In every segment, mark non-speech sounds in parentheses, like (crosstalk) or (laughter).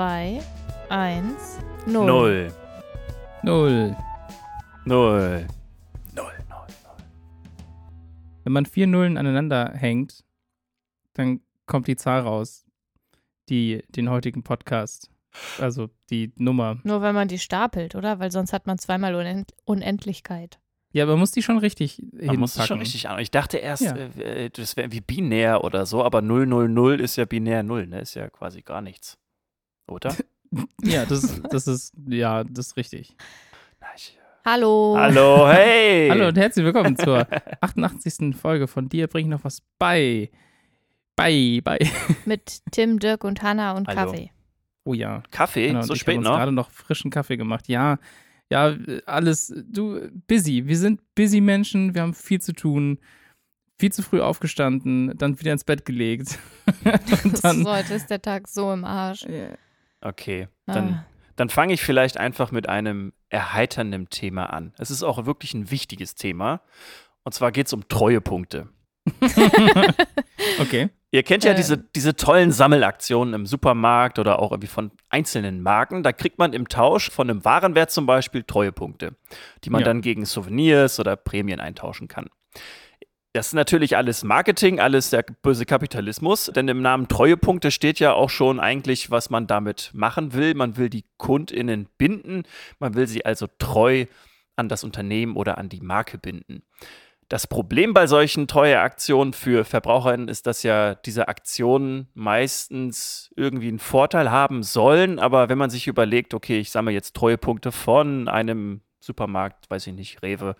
2, 1, 0. Null. Null. Null. Null. Null. Wenn man vier Nullen aneinander hängt, dann kommt die Zahl raus, die den heutigen Podcast, also die Nummer. Nur wenn man die stapelt, oder? Weil sonst hat man zweimal Unend Unendlichkeit. Ja, aber man muss die schon richtig Man muss es hinpacken. schon richtig an. Ich dachte erst, Ja. äh, äh, das wäre wie binär oder so, aber 000 ist ja binär 0, ne? Ist ja quasi gar nichts. Oder? (laughs) Ja, das, das ist, ja, das ist richtig. Na, ich, Hallo. Hallo, hey! (laughs) Hallo und herzlich willkommen zur 88. Folge von dir bring ich noch was bei. Bei, bei. (laughs) Mit Tim, Dirk und Hanna und Hallo. Kaffee. Oh ja. Kaffee? Genau, so spät habe uns noch? gerade noch frischen Kaffee gemacht. Ja, ja, alles, du, busy. Wir sind busy Menschen, wir haben viel zu tun, viel zu früh aufgestanden, dann wieder ins Bett gelegt. und dann, so, heute ist der Tag so im Arsch. Okay, dann, Ah. dann fange ich vielleicht einfach mit einem erheiternden Thema an. Es ist auch wirklich ein wichtiges Thema. Und zwar geht es um Treuepunkte. (laughs) okay. Ihr kennt ja Äh. diese, diese tollen Sammelaktionen im Supermarkt oder auch irgendwie von einzelnen Marken. Da kriegt man im Tausch von einem Warenwert zum Beispiel Treuepunkte, die man Ja. dann gegen Souvenirs oder Prämien eintauschen kann. Das ist natürlich alles Marketing, alles der böse Kapitalismus, denn im Namen Treuepunkte steht ja auch schon eigentlich, was man damit machen will. Man will die KundInnen binden, man will sie also treu an das Unternehmen oder an die Marke binden. Das Problem bei solchen Treueaktionen für VerbraucherInnen ist, dass ja diese Aktionen meistens irgendwie einen Vorteil haben sollen, aber wenn man sich überlegt, okay, ich sammle jetzt Treuepunkte von einem Supermarkt, weiß ich nicht, Rewe,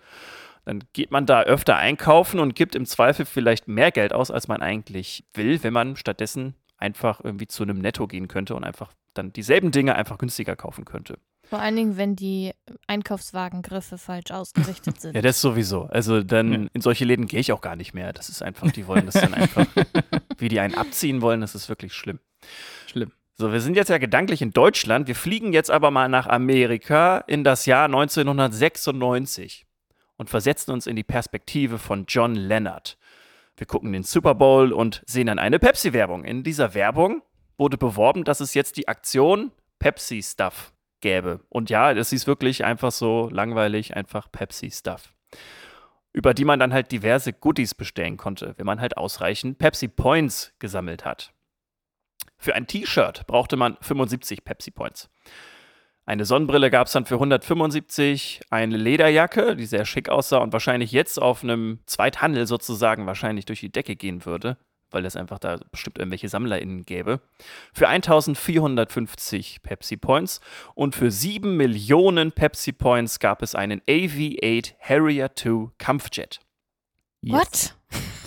dann geht man da öfter einkaufen und gibt im Zweifel vielleicht mehr Geld aus, als man eigentlich will, wenn man stattdessen einfach irgendwie zu einem Netto gehen könnte und einfach dann dieselben Dinge einfach günstiger kaufen könnte. Vor allen Dingen, wenn die Einkaufswagengriffe falsch ausgerichtet (laughs) sind. Ja, das sowieso. Also dann Ja. in solche Läden gehe ich auch gar nicht mehr. Das ist einfach, die wollen das dann einfach, (laughs) wie die einen abziehen wollen, das ist wirklich schlimm. Schlimm. So, wir sind jetzt ja gedanklich in Deutschland. Wir fliegen jetzt aber mal nach Amerika in das Jahr 1996 und versetzen uns in die Perspektive von John Leonard. Wir gucken den Super Bowl und sehen dann eine Pepsi-Werbung. In dieser Werbung wurde beworben, dass es jetzt die Aktion Pepsi Stuff gäbe. Und ja, das ist wirklich einfach so langweilig, einfach Pepsi Stuff. Über die man dann halt diverse Goodies bestellen konnte, wenn man halt ausreichend Pepsi Points gesammelt hat. Für ein T-Shirt brauchte man 75 Pepsi Points. Eine Sonnenbrille gab es dann für 175, eine Lederjacke, die sehr schick aussah und wahrscheinlich jetzt auf einem Zweithandel sozusagen wahrscheinlich durch die Decke gehen würde, weil es einfach da bestimmt irgendwelche SammlerInnen gäbe. Für 1450 Pepsi Points und für 7 Millionen Pepsi Points gab es einen AV-8 Harrier II Kampfjet. Yes. What?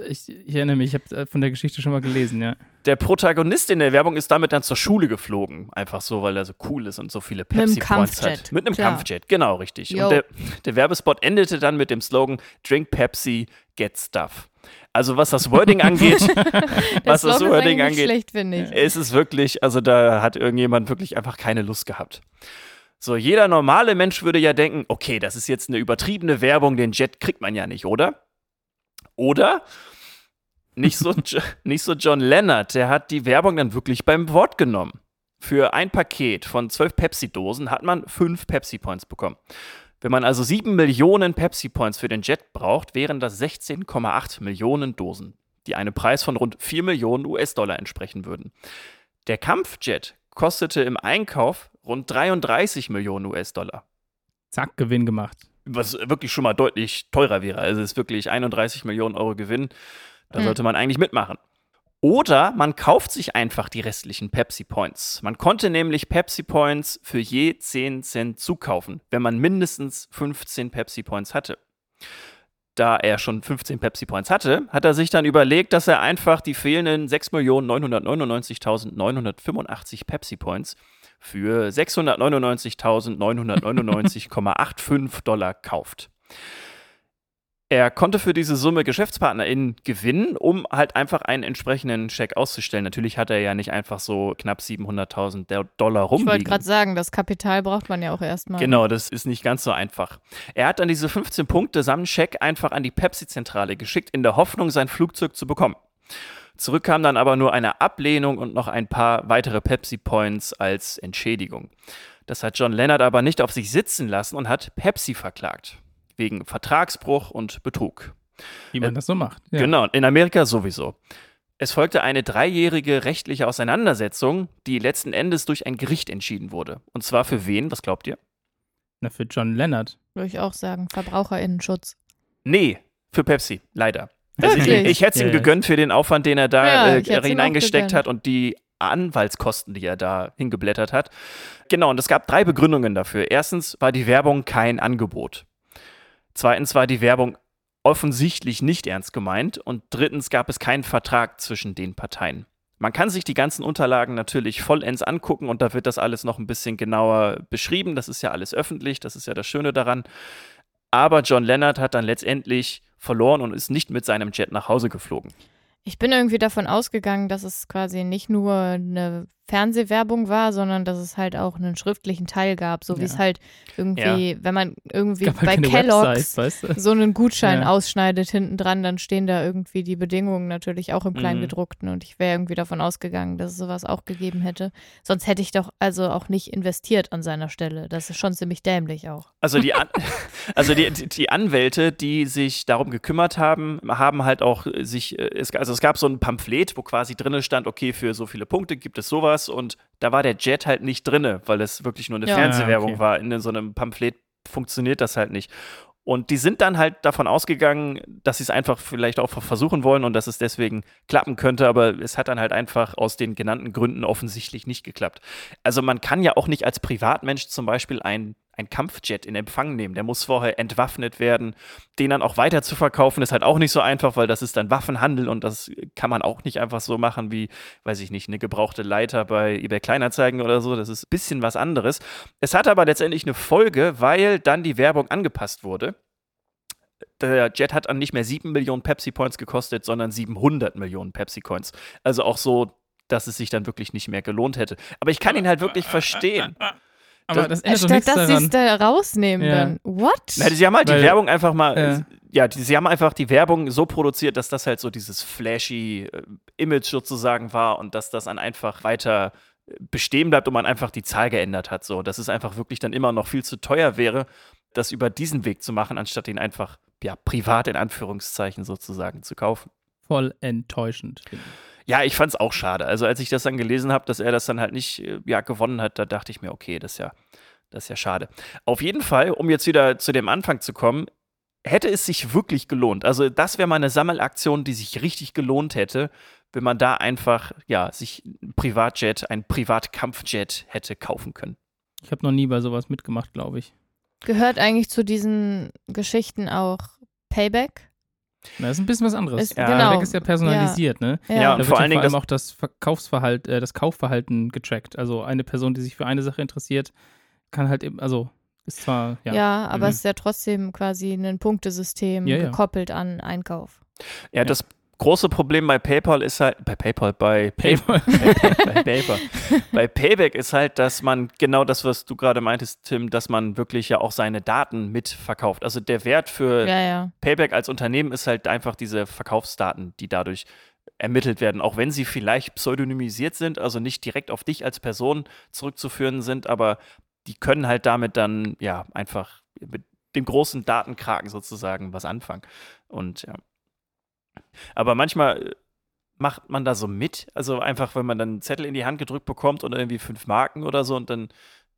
Ich, ich erinnere mich, ich habe äh, von der Geschichte schon mal gelesen, ja. Der Protagonist in der Werbung ist damit dann zur Schule geflogen. Einfach so, weil er so cool ist und so viele Mit einem Pepsi Points hat. Kampfjet, Mit einem klar. Kampfjet, genau, richtig. Yo. Und der, der Werbespot endete dann mit dem Slogan Drink Pepsi, get stuff. Also was das Wording (laughs) angeht, (laughs) was das Wording angeht, schlecht, finde ich. ist es wirklich, also da hat irgendjemand wirklich einfach keine Lust gehabt. So, jeder normale Mensch würde ja denken, okay, das ist jetzt eine übertriebene Werbung, den Jet kriegt man ja nicht, oder? Oder nicht so, (laughs) nicht so John Leonard, der hat die Werbung dann wirklich beim Wort genommen. Für ein Paket von zwölf Pepsi-Dosen hat man fünf Pepsi-Points bekommen. Wenn man also sieben Millionen Pepsi-Points für den Jet braucht, wären das 16,8 Millionen Dosen, die einem Preis von rund 4 Millionen US-Dollar entsprechen würden. Der Kampfjet kostete im Einkauf rund 33 Millionen US-Dollar. Zack, Gewinn gemacht. Was wirklich schon mal deutlich teurer wäre. Also es ist wirklich 31 Millionen Euro Gewinn. Da Hm. sollte man eigentlich mitmachen. Oder man kauft sich einfach die restlichen Pepsi Points. Man konnte nämlich Pepsi Points für je 10 Cent zukaufen, wenn man mindestens 15 Pepsi Points hatte. Da er schon 15 Pepsi Points hatte, hat er sich dann überlegt, dass er einfach die fehlenden 6.999.985 Pepsi Points für 699.999,85 Dollar kauft. Er konnte für diese Summe GeschäftspartnerInnen gewinnen, um halt einfach einen entsprechenden Scheck auszustellen. Natürlich hat er ja nicht einfach so knapp 700.000 Der- Dollar Ich wollte rumliegen. gerade sagen, das Kapital braucht man ja auch erstmal. Genau, das ist nicht ganz so einfach. Er hat dann diese 15 Punkte samt Scheck einfach an die Pepsi-Zentrale geschickt, in der Hoffnung, sein Flugzeug zu bekommen. Zurück kam dann aber nur eine Ablehnung und noch ein paar weitere Pepsi-Points als Entschädigung. Das hat John Leonard aber nicht auf sich sitzen lassen und hat Pepsi verklagt. Wegen Vertragsbruch und Betrug. Wie man Äh, das so macht. Ja. Genau, in Amerika sowieso. Es folgte eine dreijährige rechtliche Auseinandersetzung, die letzten Endes durch ein Gericht entschieden wurde. Und zwar für wen? Was glaubt ihr? Na, für John Leonard. Würde ich auch sagen. VerbraucherInnenschutz. Nee, für Pepsi, leider. Also ich, ich hätte es ihm gegönnt für den Aufwand, den er da Ja, äh, hineingesteckt hat und die Anwaltskosten, die er da hingeblättert hat. Genau, und es gab drei Begründungen dafür. Erstens war die Werbung kein Angebot. Zweitens war die Werbung offensichtlich nicht ernst gemeint. Und drittens gab es keinen Vertrag zwischen den Parteien. Man kann sich die ganzen Unterlagen natürlich vollends angucken und da wird das alles noch ein bisschen genauer beschrieben. Das ist ja alles öffentlich, das ist ja das Schöne daran. Aber John Leonard hat dann letztendlich verloren und ist nicht mit seinem Jet nach Hause geflogen. Ich bin irgendwie davon ausgegangen, dass es quasi nicht nur eine Fernsehwerbung war, sondern dass es halt auch einen schriftlichen Teil gab, so wie Ja. es halt irgendwie, wenn man irgendwie halt bei keine Kellogg's Website, weißt du? so einen Gutschein Ja. ausschneidet hinten dran, dann stehen da irgendwie die Bedingungen natürlich auch im Mhm. Kleingedruckten und ich wäre irgendwie davon ausgegangen, dass es sowas auch gegeben hätte. Sonst hätte ich doch also auch nicht investiert an seiner Stelle. Das ist schon ziemlich dämlich auch. Also die, An (laughs) also die, die Anwälte, die sich darum gekümmert haben, haben halt auch sich, äh, also es gab so ein Pamphlet, wo quasi drinne stand, okay, für so viele Punkte gibt es sowas und da war der Jet halt nicht drinne, weil es wirklich nur eine Ja. Fernsehwerbung Ah, okay. war. In so einem Pamphlet funktioniert das halt nicht. Und die sind dann halt davon ausgegangen, dass sie es einfach vielleicht auch versuchen wollen und dass es deswegen klappen könnte, aber es hat dann halt einfach aus den genannten Gründen offensichtlich nicht geklappt. Also man kann ja auch nicht als Privatmensch zum Beispiel ein, ein Kampfjet in Empfang nehmen. Der muss vorher entwaffnet werden. Den dann auch weiter zu verkaufen, ist halt auch nicht so einfach, weil das ist dann Waffenhandel und das kann man auch nicht einfach so machen wie, weiß ich nicht, eine gebrauchte Leiter bei eBay Kleinanzeigen oder so. Das ist ein bisschen was anderes. Es hat aber letztendlich eine Folge, weil dann die Werbung angepasst wurde. Der Jet hat dann nicht mehr 7 Millionen Pepsi Points gekostet, sondern 700 Millionen Pepsi Coins. Also auch so, dass es sich dann wirklich nicht mehr gelohnt hätte. Aber ich kann ihn halt wirklich verstehen. (laughs) Aber das ändert doch Statt nichts dass sie es daran. da rausnehmen Ja. dann. What? Na, sie haben halt Weil- die Werbung einfach mal, Ja. ja, die, sie haben einfach die Werbung so produziert, dass das halt so dieses flashy äh, Image sozusagen war und dass das dann einfach weiter äh, bestehen bleibt und man einfach die Zahl geändert hat. So, dass es einfach wirklich dann immer noch viel zu teuer wäre, das über diesen Weg zu machen, anstatt ihn einfach ja privat in Anführungszeichen sozusagen zu kaufen. Voll enttäuschend. Ja, ich fand's auch schade. Also als ich das dann gelesen habe, dass er das dann halt nicht äh, ja, gewonnen hat, da dachte ich mir, okay, das ist ja, das ist ja schade. Auf jeden Fall, um jetzt wieder zu dem Anfang zu kommen, hätte es sich wirklich gelohnt. Also das wäre mal eine Sammelaktion, die sich richtig gelohnt hätte, wenn man da einfach, ja, sich ein Privatjet, ein Privatkampfjet hätte kaufen können. Ich habe noch nie bei sowas mitgemacht, glaube ich. Gehört eigentlich zu diesen Geschichten auch Payback? Na, das ist ein bisschen was anderes. Ist- Ja. genau. Ist ja personalisiert, ne? Ja, Ja. vor allen ja Dingen vor allem das- auch das Verkaufsverhalten, äh, das Kaufverhalten getrackt. Also eine Person, die sich für eine Sache interessiert, kann halt eben, also ist zwar, ja. Ja, aber Mhm. es ist ja trotzdem quasi ein Punktesystem Ja, ja. gekoppelt an Einkauf. Ja, das große Problem bei PayPal ist halt, bei PayPal, bei PayPal. (laughs) bei PayPal. Bei Payback ist halt, dass man genau das, was du gerade meintest, Tim, dass man wirklich ja auch seine Daten mitverkauft. Also der Wert für Ja, ja. Payback als Unternehmen ist halt einfach diese Verkaufsdaten, die dadurch ermittelt werden, auch wenn sie vielleicht pseudonymisiert sind, also nicht direkt auf dich als Person zurückzuführen sind, aber die können halt damit dann ja einfach mit dem großen Datenkraken sozusagen was anfangen. Und ja. Aber manchmal äh, macht man da so mit, also einfach, wenn man dann einen Zettel in die Hand gedrückt bekommt und irgendwie fünf Marken oder so und dann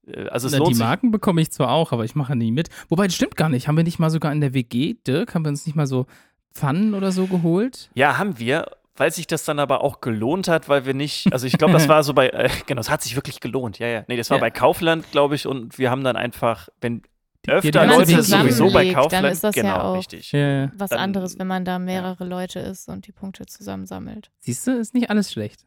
äh, also es Na, lohnt die sich Marken bekomme ich zwar auch, aber ich mache nie mit. Wobei, das stimmt gar nicht. Haben wir nicht mal sogar in der WG, Dirk, haben wir uns nicht mal so Pfannen oder so geholt? Ja, haben wir, weil sich das dann aber auch gelohnt hat, weil wir nicht, also ich glaube, das war so bei, äh, (laughs) genau, es hat sich wirklich gelohnt, ja, ja. Nee, das war Ja. bei Kaufland, glaube ich, und wir haben dann einfach, wenn öfter ganze Leute sowieso bei zusammenlegt, dann Kaufland, ist das ja genau, auch- richtig. Ja, ja. Was Dann- anderes, wenn man da mehrere Leute ist und die Punkte zusammensammelt. Siehst du, ist nicht alles schlecht.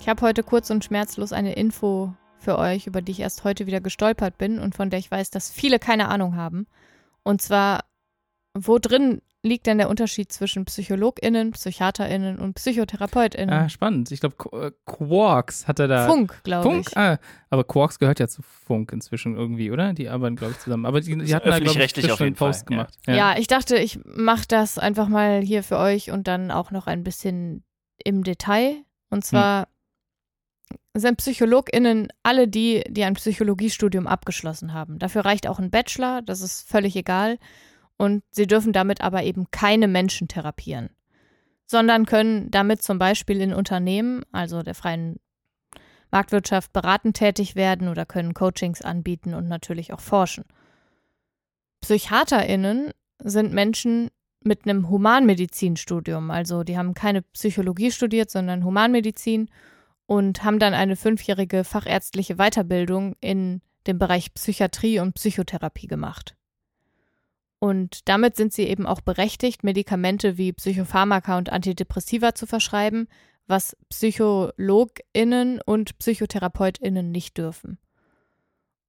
Ich habe heute kurz und schmerzlos eine Info für euch, über die ich erst heute wieder gestolpert bin und von der ich weiß, dass viele keine Ahnung haben. Und zwar wo drin liegt denn der Unterschied zwischen PsychologInnen, PsychiaterInnen und PsychotherapeutInnen? Ah, spannend. Ich glaube, äh, Quarks hat er da. Funk, glaube Funk? ich. Ah, aber Quarks gehört ja zu Funk inzwischen irgendwie, oder? Die arbeiten, glaube ich, zusammen. Aber die, die hatten da, glaube ich, auf einen jeden Fall, Post ja. gemacht. Ja. ich dachte, ich mache das einfach mal hier für euch und dann auch noch ein bisschen im Detail. Und zwar sind PsychologInnen alle die, die ein Psychologiestudium abgeschlossen haben. Dafür reicht auch ein Bachelor, das ist völlig egal. Und sie dürfen damit aber eben keine Menschen therapieren, sondern können damit zum Beispiel in Unternehmen, also der freien Marktwirtschaft, beratend tätig werden oder können Coachings anbieten und natürlich auch forschen. PsychiaterInnen sind Menschen mit einem Humanmedizinstudium. Also die haben keine Psychologie studiert, sondern Humanmedizin und haben dann eine fünfjährige fachärztliche Weiterbildung in dem Bereich Psychiatrie und Psychotherapie gemacht. Und damit sind sie eben auch berechtigt, Medikamente wie Psychopharmaka und Antidepressiva zu verschreiben, was PsychologInnen und PsychotherapeutInnen nicht dürfen.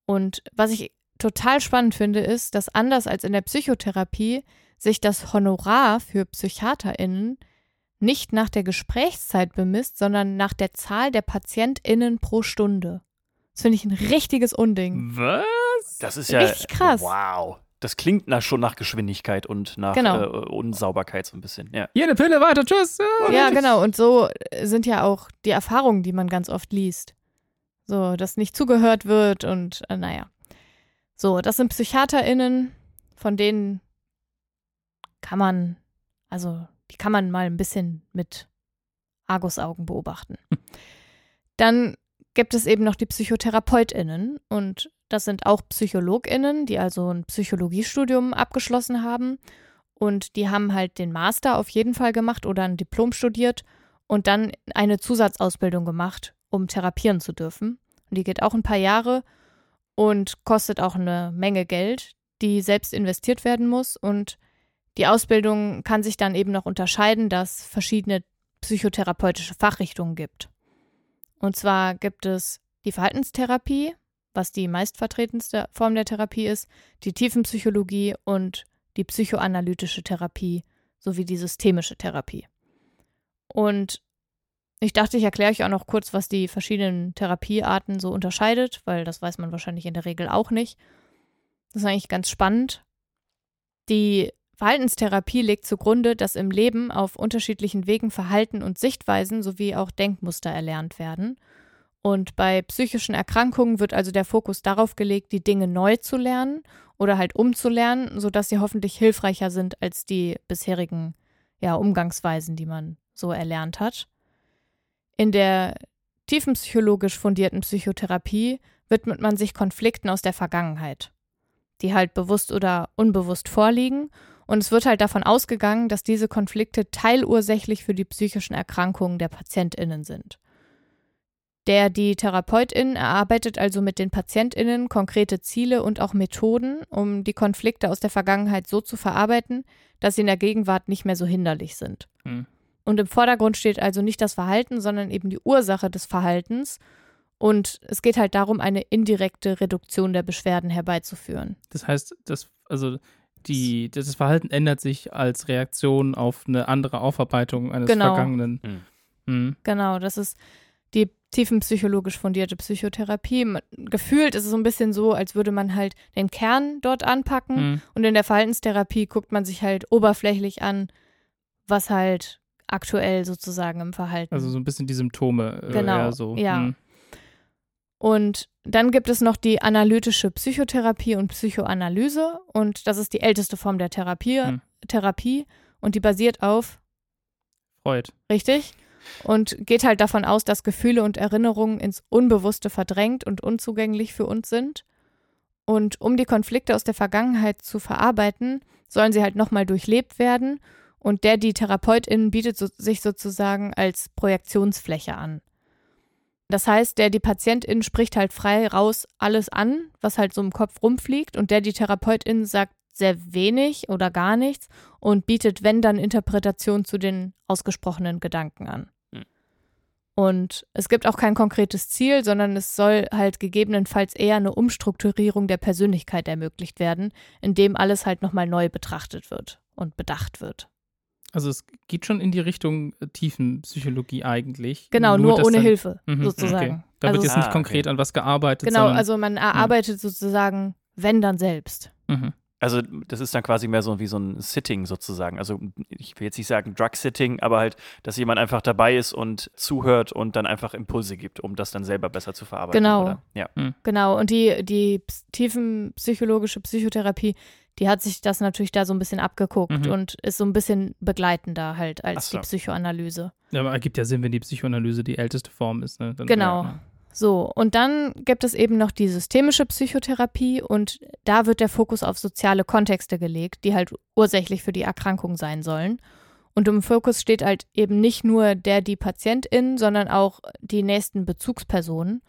Und was ich total spannend finde, ist, dass anders als in der Psychotherapie sich das Honorar für PsychiaterInnen nicht nach der Gesprächszeit bemisst, sondern nach der Zahl der PatientInnen pro Stunde. Das finde ich ein richtiges Unding. Was? Das ist ja Richtig krass. Wow. Das klingt nach, schon nach Geschwindigkeit und nach Genau. äh, Unsauberkeit so ein bisschen. Ja. Hier eine Pille, weiter, tschüss. Ja, genau. Und so sind ja auch die Erfahrungen, die man ganz oft liest. So, dass nicht zugehört wird und äh, naja. So, das sind PsychiaterInnen, von denen kann man, also die kann man mal ein bisschen mit Argusaugen beobachten. (laughs) Dann gibt es eben noch die PsychotherapeutInnen und das sind auch PsychologInnen, die also ein Psychologiestudium abgeschlossen haben und die haben halt den Master auf jeden Fall gemacht oder ein Diplom studiert und dann eine Zusatzausbildung gemacht, um therapieren zu dürfen. Und die geht auch ein paar Jahre und kostet auch eine Menge Geld, die selbst investiert werden muss. Und die Ausbildung kann sich dann eben noch unterscheiden, dass verschiedene psychotherapeutische Fachrichtungen gibt. Und zwar gibt es die Verhaltenstherapie, was die meistvertretendste Form der Therapie ist, die Tiefenpsychologie und die psychoanalytische Therapie sowie die systemische Therapie. Und ich dachte, ich erkläre euch auch noch kurz, was die verschiedenen Therapiearten so unterscheidet, weil das weiß man wahrscheinlich in der Regel auch nicht. Das ist eigentlich ganz spannend. Die Verhaltenstherapie legt zugrunde, dass im Leben auf unterschiedlichen Wegen Verhalten und Sichtweisen sowie auch Denkmuster erlernt werden. Und bei psychischen Erkrankungen wird also der Fokus darauf gelegt, die Dinge neu zu lernen oder halt umzulernen, sodass sie hoffentlich hilfreicher sind als die bisherigen ja, Umgangsweisen, die man so erlernt hat. In der tiefenpsychologisch fundierten Psychotherapie widmet man sich Konflikten aus der Vergangenheit, die halt bewusst oder unbewusst vorliegen. Und es wird halt davon ausgegangen, dass diese Konflikte teilursächlich für die psychischen Erkrankungen der PatientInnen sind. Der die Therapeutin erarbeitet also mit den PatientInnen konkrete Ziele und auch Methoden, um die Konflikte aus der Vergangenheit so zu verarbeiten, dass sie in der Gegenwart nicht mehr so hinderlich sind. Hm. Und im Vordergrund steht also nicht das Verhalten, sondern eben die Ursache des Verhaltens. Und es geht halt darum, eine indirekte Reduktion der Beschwerden herbeizuführen. Das heißt, das, also die, das Verhalten ändert sich als Reaktion auf eine andere Aufarbeitung eines Genau. Vergangenen. Hm. Hm. Genau, das ist die tiefenpsychologisch fundierte Psychotherapie. Gefühlt ist es so ein bisschen so, als würde man halt den Kern dort anpacken. Hm. Und in der Verhaltenstherapie guckt man sich halt oberflächlich an, was halt aktuell sozusagen im Verhalten. Also so ein bisschen die Symptome. Äh, Genau, so. ja. Hm. Und dann gibt es noch die analytische Psychotherapie und Psychoanalyse. Und das ist die älteste Form der Therapie. Hm. Therapie. Und die basiert auf, Freud. richtig? Und geht halt davon aus, dass Gefühle und Erinnerungen ins Unbewusste verdrängt und unzugänglich für uns sind. Und um die Konflikte aus der Vergangenheit zu verarbeiten, sollen sie halt nochmal durchlebt werden. Und der, die Therapeutin, bietet so, sich sozusagen als Projektionsfläche an. Das heißt, der, die Patientin spricht halt frei raus alles an, was halt so im Kopf rumfliegt. Und der, die Therapeutin sagt sehr wenig oder gar nichts und bietet, wenn dann, Interpretation zu den ausgesprochenen Gedanken an. Hm. Und es gibt auch kein konkretes Ziel, sondern es soll halt gegebenenfalls eher eine Umstrukturierung der Persönlichkeit ermöglicht werden, indem alles halt nochmal neu betrachtet wird und bedacht wird. Also es geht schon in die Richtung äh, Tiefenpsychologie eigentlich. Genau, nur, dass ohne dann- Hilfe, Mhm, sozusagen. Okay. Da Also wird jetzt nicht Ah, konkret okay. an was gearbeitet. Genau, sondern, also man erarbeitet sozusagen, wenn dann selbst. Mhm. Also das ist dann quasi mehr so wie so ein Sitting sozusagen. Also ich will jetzt nicht sagen Drug-Sitting, aber halt, dass jemand einfach dabei ist und zuhört und dann einfach Impulse gibt, um das dann selber besser zu verarbeiten. Genau. Oder? Ja. Genau, und die, die ps- tiefenpsychologische Psychotherapie, die hat sich das natürlich da so ein bisschen abgeguckt Mhm. und ist so ein bisschen begleitender halt als so. die Psychoanalyse. Ja, aber ergibt ja Sinn, wenn die Psychoanalyse die älteste Form ist. Ne? Dann, Genau. Ja, So, und dann gibt es eben noch die systemische Psychotherapie und da wird der Fokus auf soziale Kontexte gelegt, die halt ursächlich für die Erkrankung sein sollen. Und im Fokus steht halt eben nicht nur der, die Patientin, sondern auch die nächsten Bezugspersonen.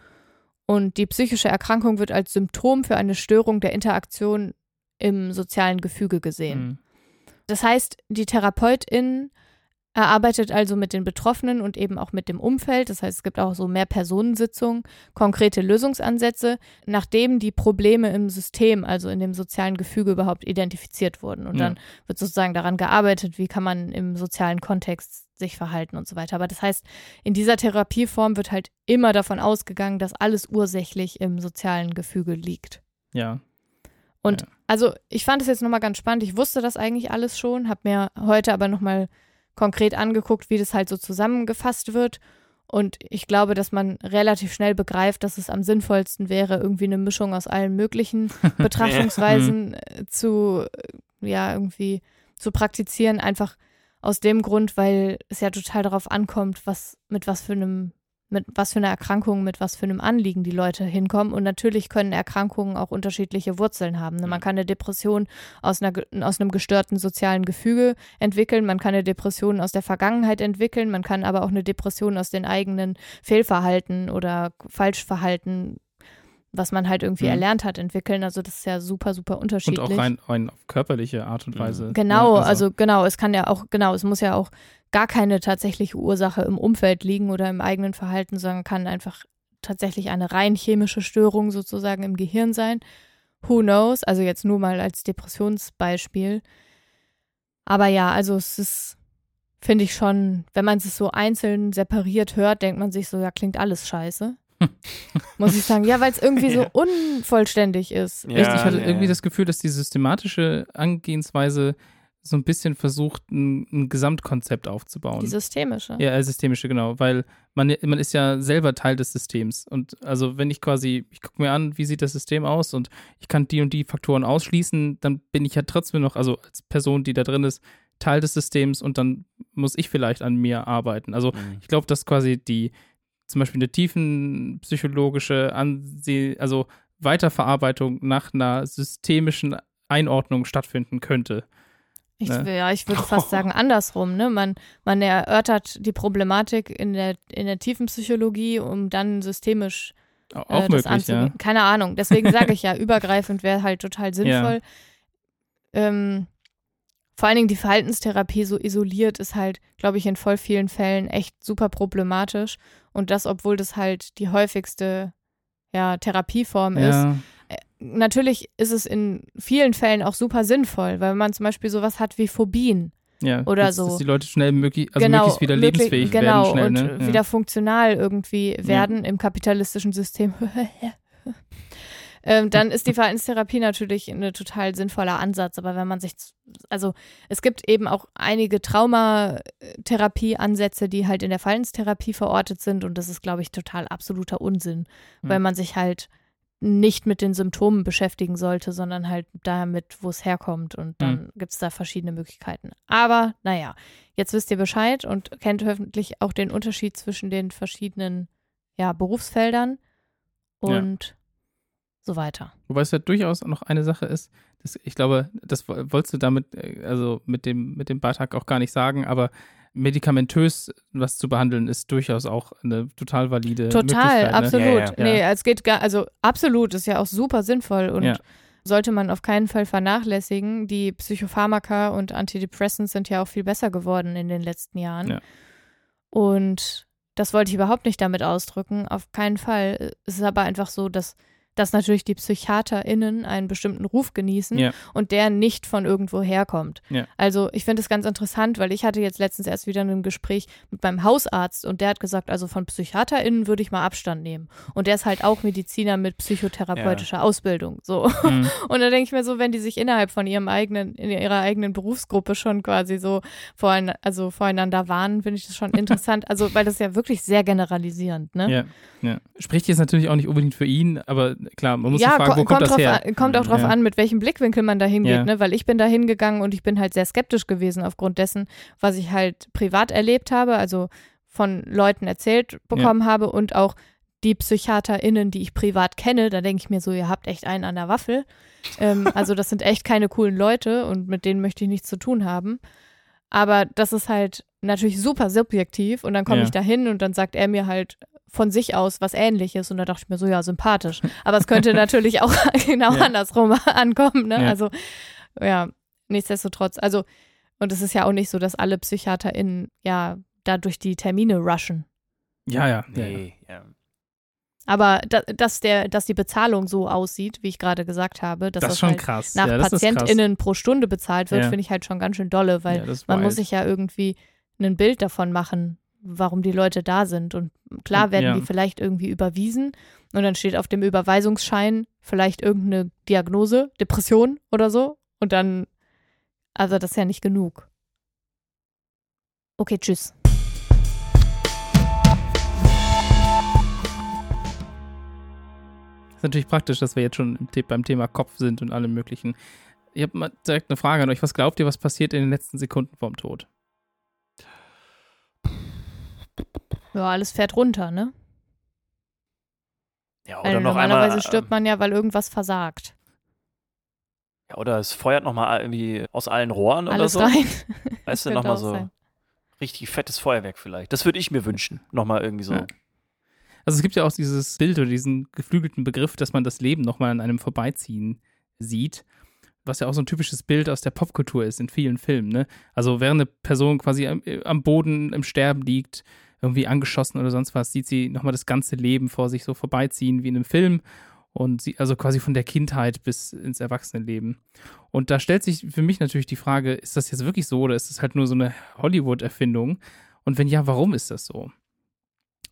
Und die psychische Erkrankung wird als Symptom für eine Störung der Interaktion im sozialen Gefüge gesehen. Mhm. Das heißt, die Therapeutin erarbeitet also mit den Betroffenen und eben auch mit dem Umfeld. Das heißt, es gibt auch so mehr Personensitzungen, konkrete Lösungsansätze, nachdem die Probleme im System, also in dem sozialen Gefüge überhaupt identifiziert wurden. Und Ja. dann wird sozusagen daran gearbeitet, wie kann man im sozialen Kontext sich verhalten und so weiter. Aber das heißt, in dieser Therapieform wird halt immer davon ausgegangen, dass alles ursächlich im sozialen Gefüge liegt. ja. Und Ja. also ich fand es jetzt nochmal ganz spannend. Ich wusste das eigentlich alles schon, habe mir heute aber nochmal konkret angeguckt, wie das halt so zusammengefasst wird. Und ich glaube, dass man relativ schnell begreift, dass es am sinnvollsten wäre, irgendwie eine Mischung aus allen möglichen (laughs) Betrachtungsweisen äh, zu, äh, ja, irgendwie zu praktizieren. Einfach aus dem Grund, weil es ja total darauf ankommt, was, mit was für einem mit was für einer Erkrankung, mit was für einem Anliegen die Leute hinkommen. Und natürlich können Erkrankungen auch unterschiedliche Wurzeln haben. ne? Man kann eine Depression aus, einer, aus einem gestörten sozialen Gefüge entwickeln, man kann eine Depression aus der Vergangenheit entwickeln, man kann aber auch eine Depression aus den eigenen Fehlverhalten oder Falschverhalten, was man halt irgendwie Mhm. erlernt hat, entwickeln. Also das ist ja super, super Und unterschiedlich. auch rein, rein auf körperliche Art und Mhm. Weise. Genau, ne? also, genau, es kann ja auch, genau, es muss ja auch gar keine tatsächliche Ursache im Umfeld liegen oder im eigenen Verhalten, sondern kann einfach tatsächlich eine rein chemische Störung sozusagen im Gehirn sein. Who knows? Also jetzt nur mal als Depressionsbeispiel. Aber ja, also es ist, finde ich schon, wenn man es so einzeln separiert hört, denkt man sich so, ja, klingt alles scheiße. (laughs) Muss ich sagen, ja, weil es irgendwie so (laughs) unvollständig ist. Ja, Echt, ich hatte ja, irgendwie ja. das Gefühl, dass die systematische Angehensweise so ein bisschen versucht, ein, ein Gesamtkonzept aufzubauen. Die systemische. Ja, äh, systemische, genau, weil man, man ist ja selber Teil des Systems. Und also wenn ich quasi, ich gucke mir an, wie sieht das System aus und ich kann die und die Faktoren ausschließen, dann bin ich ja trotzdem noch, also als Person, die da drin ist, Teil des Systems und dann muss ich vielleicht an mir arbeiten. Also Mhm. ich glaube, dass quasi die, zum Beispiel eine tiefenpsychologische Anse also Weiterverarbeitung nach einer systemischen Einordnung stattfinden könnte. Ich, Ne? Ja, ich würde (laughs) fast sagen andersrum. Ne? Man, man erörtert die Problematik in der, in der tiefen Psychologie, um dann systemisch äh, Auch das möglich, anzugehen. ja. Keine Ahnung. Deswegen sage ich ja, (laughs) übergreifend wäre halt total sinnvoll. Ähm, vor allen Dingen die Verhaltenstherapie so isoliert ist halt, glaube ich, in voll vielen Fällen echt super problematisch. Und das, obwohl das halt die häufigste ja, Therapieform ist. Ja, Natürlich ist es in vielen Fällen auch super sinnvoll, weil man zum Beispiel sowas hat wie Phobien. ja. Oder dass, so. Dass die Leute schnell möglich, also genau, möglichst wieder möglich- lebensfähig genau, werden. Schnell, und ne? ja. wieder funktional irgendwie werden im kapitalistischen System. (laughs) ähm, dann ist die Verhaltenstherapie natürlich ein total sinnvoller Ansatz. Aber wenn man sich, also es gibt eben auch einige Traumatherapie-Ansätze, die halt in der Verhaltenstherapie verortet sind. Und das ist, glaube ich, total absoluter Unsinn, Hm. weil man sich halt nicht mit den Symptomen beschäftigen sollte, sondern halt damit, wo es herkommt. Und dann gibt es da verschiedene Möglichkeiten. Aber naja, jetzt wisst ihr Bescheid und kennt hoffentlich auch den Unterschied zwischen den verschiedenen ja, Berufsfeldern und so weiter. Wobei es ja durchaus noch eine Sache ist, das, ich glaube, das wo- wolltest du damit, äh, also mit dem, mit dem Beitrag auch gar nicht sagen, aber medikamentös was zu behandeln, ist durchaus auch eine total valide Total, Möglichkeit. Ne? absolut. Ja, ja. Nee, es geht gar, also absolut, ist ja auch super sinnvoll und Ja. sollte man auf keinen Fall vernachlässigen. Die Psychopharmaka und Antidepressants sind ja auch viel besser geworden in den letzten Jahren. Ja. Und das wollte ich überhaupt nicht damit ausdrücken, auf keinen Fall. Es ist aber einfach so, dass dass natürlich die PsychiaterInnen einen bestimmten Ruf genießen Ja. und der nicht von irgendwo herkommt. Ja. Also ich finde es ganz interessant, weil ich hatte jetzt letztens erst wieder ein Gespräch mit meinem Hausarzt und der hat gesagt, also von PsychiaterInnen würde ich mal Abstand nehmen. Und der ist halt auch Mediziner mit psychotherapeutischer Ausbildung. So. Mhm. (laughs) Und da denke ich mir so, wenn die sich innerhalb von ihrem eigenen, in ihrer eigenen Berufsgruppe schon quasi so vorein, also voreinander warnen, finde ich das schon (laughs) interessant. Also, weil das ist ja wirklich sehr generalisierend, ne? Ja, ja. Spricht jetzt natürlich auch nicht unbedingt für ihn, aber klar, man muss sich fragen, wo kommt, das drauf her? An, kommt auch drauf Ja. an, mit welchem Blickwinkel man da hingeht, Ja. ne? Weil ich bin da hingegangen und ich bin halt sehr skeptisch gewesen aufgrund dessen, was ich halt privat erlebt habe, also von Leuten erzählt bekommen habe und auch die PsychiaterInnen, die ich privat kenne, da denke ich mir so, ihr habt echt einen an der Waffel. ähm, (laughs) also das sind echt keine coolen Leute und mit denen möchte ich nichts zu tun haben. Aber das ist halt natürlich super subjektiv und dann komme Ja. ich da hin und dann sagt er mir halt von sich aus was ähnliches und da dachte ich mir so, ja, sympathisch. Aber es könnte natürlich auch (laughs) genau Ja. andersrum (laughs) ankommen, ne? Ja. Also, ja, nichtsdestotrotz. Also, und es ist ja auch nicht so, dass alle PsychiaterInnen ja da durch die Termine rushen. Ja, ja. ja, ja. Nee, ja. Aber da, dass, der, dass die Bezahlung so aussieht, wie ich gerade gesagt habe, dass Das das, schon halt krass. nach ja, das ist krass. PatientInnen pro Stunde bezahlt wird, Ja. finde ich halt schon ganz schön dolle, weil man wild. muss sich ja irgendwie ein Bild davon machen, warum die Leute da sind. Und klar werden Ja. die vielleicht irgendwie überwiesen und dann steht auf dem Überweisungsschein vielleicht irgendeine Diagnose, Depression oder so. Und dann, also das ist ja nicht genug. Okay, tschüss. ist natürlich praktisch, dass wir jetzt schon beim Thema Kopf sind und allem möglichen. Ich habe mal direkt eine Frage an euch. Was glaubt ihr, was passiert in den letzten Sekunden vorm Tod? Ja, alles fährt runter, ne? Ja, Weil oder noch normalerweise einmal, stirbt man ja, weil irgendwas versagt. Ja, oder es feuert nochmal irgendwie aus allen Rohren Alles oder so. rein. Weißt du, (laughs) nochmal so sein. richtig fettes Feuerwerk vielleicht. Das würde ich mir wünschen. Nochmal irgendwie so. Ja. Also es gibt ja auch dieses Bild oder diesen geflügelten Begriff, dass man das Leben nochmal an einem vorbeiziehen sieht, was ja auch so ein typisches Bild aus der Popkultur ist in vielen Filmen. Ne? Also während eine Person quasi am, äh, am Boden im Sterben liegt, irgendwie angeschossen oder sonst was, sieht sie nochmal das ganze Leben vor sich so vorbeiziehen wie in einem Film und sie, also quasi von der Kindheit bis ins Erwachsenenleben. Und da stellt sich für mich natürlich die Frage, ist das jetzt wirklich so oder ist das halt nur so eine Hollywood-Erfindung? Und wenn ja, warum ist das so?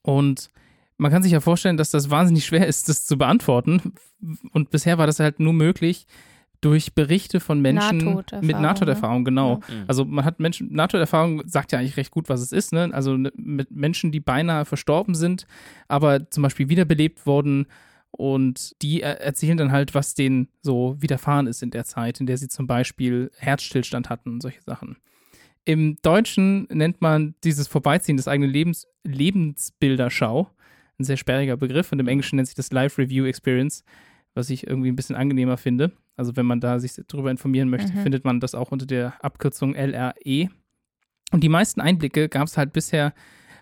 Und man kann sich ja vorstellen, dass das wahnsinnig schwer ist, das zu beantworten. Und bisher war das halt nur möglich durch Berichte von Menschen Nahtoderfahrung, mit Nahtoderfahrung, genau. Mhm. Also man hat Menschen, NATO-Erfahrung sagt ja eigentlich recht gut, was es ist, ne? Also ne- mit Menschen, die beinahe verstorben sind, aber zum Beispiel wiederbelebt wurden und die er erzählen dann halt, was denen so widerfahren ist in der Zeit, in der sie zum Beispiel Herzstillstand hatten und solche Sachen. Im Deutschen nennt man dieses Vorbeiziehen des eigenen Lebens Lebensbilderschau. Ein sehr sperriger Begriff und im Englischen nennt sich das Live Review Experience, was ich irgendwie ein bisschen angenehmer finde. Also wenn man da sich darüber informieren möchte, Mhm. findet man das auch unter der Abkürzung LRE. Und die meisten Einblicke gab es halt bisher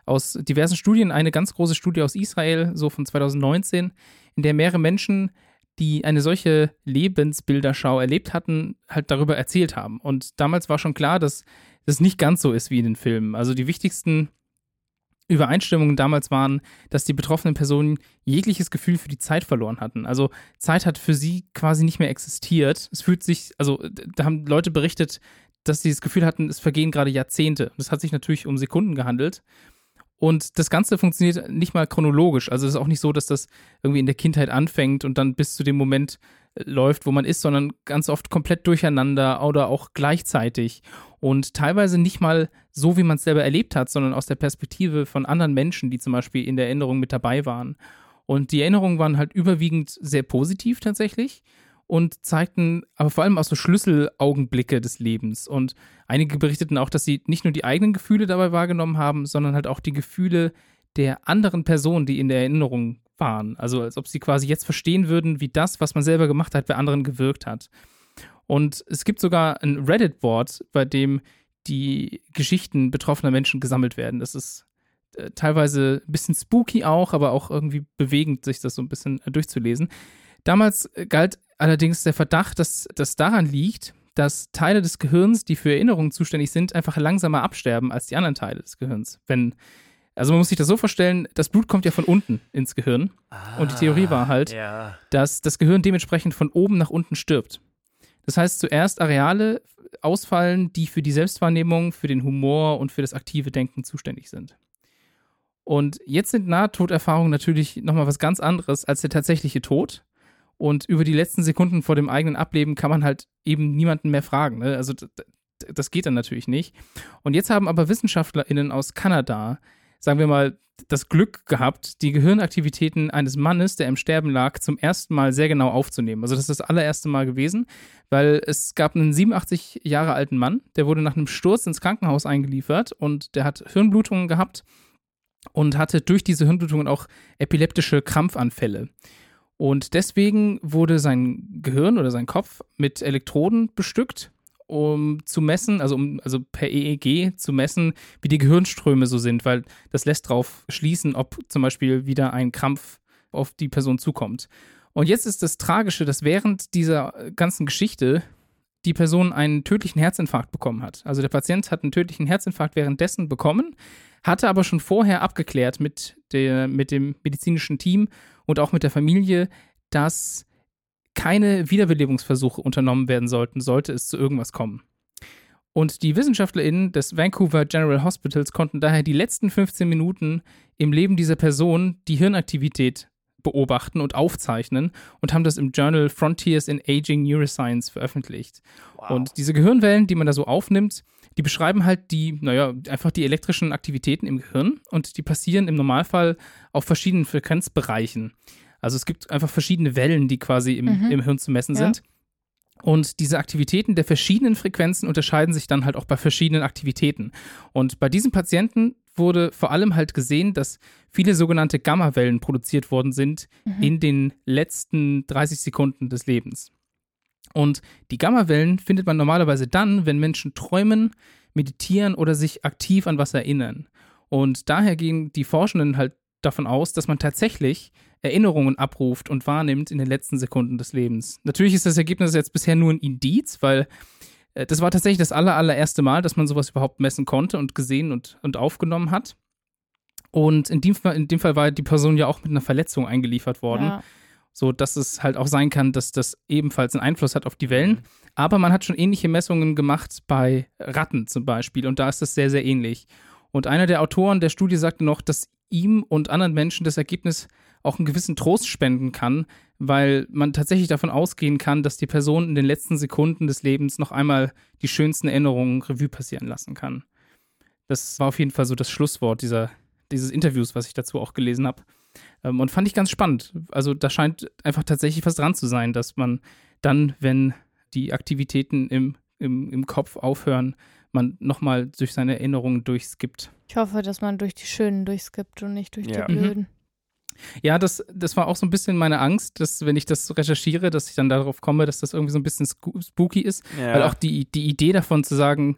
aus diversen Studien. Eine ganz große Studie aus Israel, so von 2019, in der mehrere Menschen, die eine solche Lebensbilderschau erlebt hatten, halt darüber erzählt haben. Und damals war schon klar, dass das nicht ganz so ist wie in den Filmen. Also die wichtigsten Übereinstimmungen damals waren, dass die betroffenen Personen jegliches Gefühl für die Zeit verloren hatten. Also Zeit hat für sie quasi nicht mehr existiert. Es fühlt sich, also da haben Leute berichtet, dass sie das Gefühl hatten, es vergehen gerade Jahrzehnte. Das hat sich natürlich um Sekunden gehandelt. Und das Ganze funktioniert nicht mal chronologisch. Also es ist auch nicht so, dass das irgendwie in der Kindheit anfängt und dann bis zu dem Moment äh, läuft, wo man ist, sondern ganz oft komplett durcheinander oder auch gleichzeitig. Und teilweise nicht mal so, wie man es selber erlebt hat, sondern aus der Perspektive von anderen Menschen, die zum Beispiel in der Erinnerung mit dabei waren. Und die Erinnerungen waren halt überwiegend sehr positiv tatsächlich und zeigten aber vor allem auch so Schlüsselaugenblicke des Lebens. Und einige berichteten auch, dass sie nicht nur die eigenen Gefühle dabei wahrgenommen haben, sondern halt auch die Gefühle der anderen Personen, die in der Erinnerung waren. Also als ob sie quasi jetzt verstehen würden, wie das, was man selber gemacht hat, bei anderen gewirkt hat. Und es gibt sogar ein Reddit-Board, bei dem die Geschichten betroffener Menschen gesammelt werden. Das ist äh, teilweise ein bisschen spooky auch, aber auch irgendwie bewegend, sich das so ein bisschen äh, durchzulesen. Damals äh, galt allerdings der Verdacht, dass das daran liegt, dass Teile des Gehirns, die für Erinnerungen zuständig sind, einfach langsamer absterben als die anderen Teile des Gehirns, wenn Also man muss sich das so vorstellen, das Blut kommt ja von unten ins Gehirn. Und die Theorie war halt, Ah, Ja. dass das Gehirn dementsprechend von oben nach unten stirbt. Das heißt, zuerst Areale ausfallen, die für die Selbstwahrnehmung, für den Humor und für das aktive Denken zuständig sind. Und jetzt sind Nahtoderfahrungen natürlich nochmal was ganz anderes als der tatsächliche Tod. Und über die letzten Sekunden vor dem eigenen Ableben kann man halt eben niemanden mehr fragen. Ne? Also das geht dann natürlich nicht. Und jetzt haben aber WissenschaftlerInnen aus Kanada, sagen wir mal, das Glück gehabt, die Gehirnaktivitäten eines Mannes, der im Sterben lag, zum ersten Mal sehr genau aufzunehmen. Also das ist das allererste Mal gewesen, weil es gab einen 87 Jahre alten Mann, der wurde nach einem Sturz ins Krankenhaus eingeliefert und der hat Hirnblutungen gehabt und hatte durch diese Hirnblutungen auch epileptische Krampfanfälle. Und deswegen wurde sein Gehirn oder sein Kopf mit Elektroden bestückt, um zu messen, also, um, also per EEG zu messen, wie die Gehirnströme so sind, weil das lässt darauf schließen, ob zum Beispiel wieder ein Krampf auf die Person zukommt. Und jetzt ist das Tragische, dass während dieser ganzen Geschichte die Person einen tödlichen Herzinfarkt bekommen hat. Also der Patient hat einen tödlichen Herzinfarkt währenddessen bekommen, hatte aber schon vorher abgeklärt mit, der, mit dem medizinischen Team und auch mit der Familie, dass keine Wiederbelebungsversuche unternommen werden sollten, sollte es zu irgendwas kommen. Und die WissenschaftlerInnen des Vancouver General Hospitals konnten daher die letzten 15 Minuten im Leben dieser Person die Hirnaktivität beobachten und aufzeichnen und haben das im Journal Frontiers in Aging Neuroscience veröffentlicht. Wow. Und diese Gehirnwellen, die man da so aufnimmt, die beschreiben halt die, naja, einfach die elektrischen Aktivitäten im Gehirn und die passieren im Normalfall auf verschiedenen Frequenzbereichen. Also es gibt einfach verschiedene Wellen, die quasi im, Mhm. im Hirn zu messen Ja. sind. Und diese Aktivitäten der verschiedenen Frequenzen unterscheiden sich dann halt auch bei verschiedenen Aktivitäten. Und bei diesen Patienten wurde vor allem halt gesehen, dass viele sogenannte Gammawellen produziert worden sind Mhm. in den letzten 30 Sekunden des Lebens. Und die Gammawellen findet man normalerweise dann, wenn Menschen träumen, meditieren oder sich aktiv an was erinnern. Und daher gehen die Forschenden halt davon aus, dass man tatsächlich Erinnerungen abruft und wahrnimmt in den letzten Sekunden des Lebens. Natürlich ist das Ergebnis jetzt bisher nur ein Indiz, weil äh, das war tatsächlich das aller, allererste Mal, dass man sowas überhaupt messen konnte und gesehen und, und aufgenommen hat. Und in dem, Fall, in dem Fall war die Person ja auch mit einer Verletzung eingeliefert worden Ja. so dass es halt auch sein kann, dass das ebenfalls einen Einfluss hat auf die Wellen. Aber man hat schon ähnliche Messungen gemacht bei Ratten zum Beispiel und da ist das sehr, sehr ähnlich. Und einer der Autoren der Studie sagte noch, dass ihm und anderen Menschen das Ergebnis auch einen gewissen Trost spenden kann, weil man tatsächlich davon ausgehen kann, dass die Person in den letzten Sekunden des Lebens noch einmal die schönsten Erinnerungen Revue passieren lassen kann. Das war auf jeden Fall so das Schlusswort dieser, dieses Interviews, was ich dazu auch gelesen habe. Ähm, und fand ich ganz spannend. Also da scheint einfach tatsächlich was dran zu sein, dass man dann, wenn die Aktivitäten im, im, im Kopf aufhören, man nochmal durch seine Erinnerungen durchskippt. Ich hoffe, dass man durch die Schönen durchskippt und nicht durch Ja. die Mhm. Blöden. Ja, das, das war auch so ein bisschen meine Angst, dass wenn ich das recherchiere, dass ich dann darauf komme, dass das irgendwie so ein bisschen spooky ist. ja. Weil auch die, die Idee davon zu sagen,